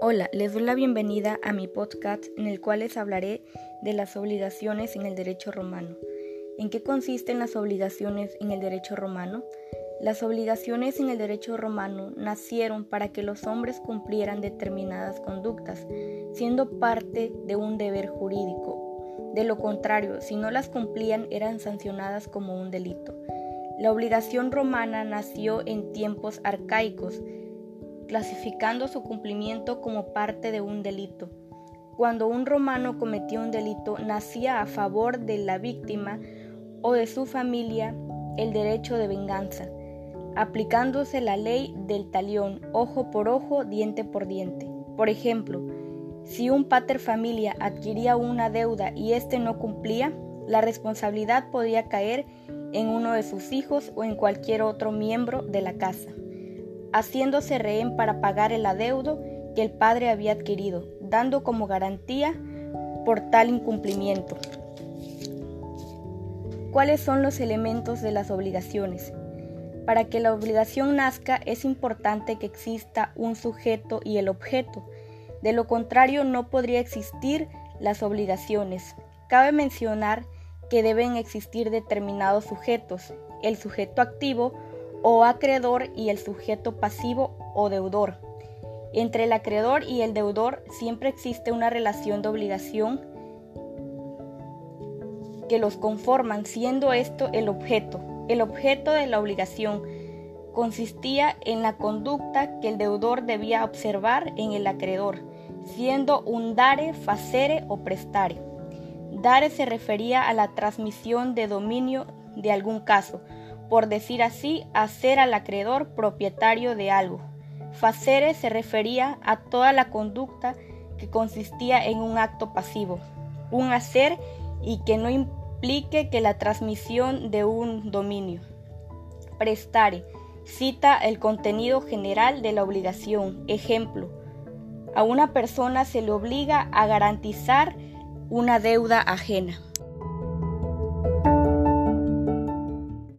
Hola, les doy la bienvenida a mi podcast en el cual les hablaré de las obligaciones en el derecho romano. ¿En qué consisten las obligaciones en el derecho romano? Las obligaciones en el derecho romano nacieron para que los hombres cumplieran determinadas conductas, siendo parte de un deber jurídico. De lo contrario, si no las cumplían eran sancionadas como un delito. La obligación romana nació en tiempos arcaicos, clasificando su cumplimiento como parte de un delito. Cuando un romano cometía un delito, nacía a favor de la víctima o de su familia el derecho de venganza, aplicándose la ley del talión, ojo por ojo, diente por diente. Por ejemplo, si un pater familia adquiría una deuda y éste no cumplía, la responsabilidad podía caer en uno de sus hijos o en cualquier otro miembro de la casa haciéndose rehén para pagar el adeudo que el padre había adquirido, dando como garantía por tal incumplimiento. ¿Cuáles son los elementos de las obligaciones? Para que la obligación nazca es importante que exista un sujeto y el objeto. De lo contrario no podría existir las obligaciones. Cabe mencionar que deben existir determinados sujetos, el sujeto activo o acreedor y el sujeto pasivo o deudor. Entre el acreedor y el deudor siempre existe una relación de obligación que los conforman, siendo esto el objeto. El objeto de la obligación consistía en la conducta que el deudor debía observar en el acreedor, siendo un dare, facere o prestare. Dare se refería a la transmisión de dominio de algún caso, por decir así, hacer al acreedor propietario de algo. Facere se refería a toda la conducta que consistía en un acto pasivo, un hacer y que no implique que la transmisión de un dominio. Prestare cita el contenido general de la obligación. Ejemplo, a una persona se le obliga a garantizar una deuda ajena.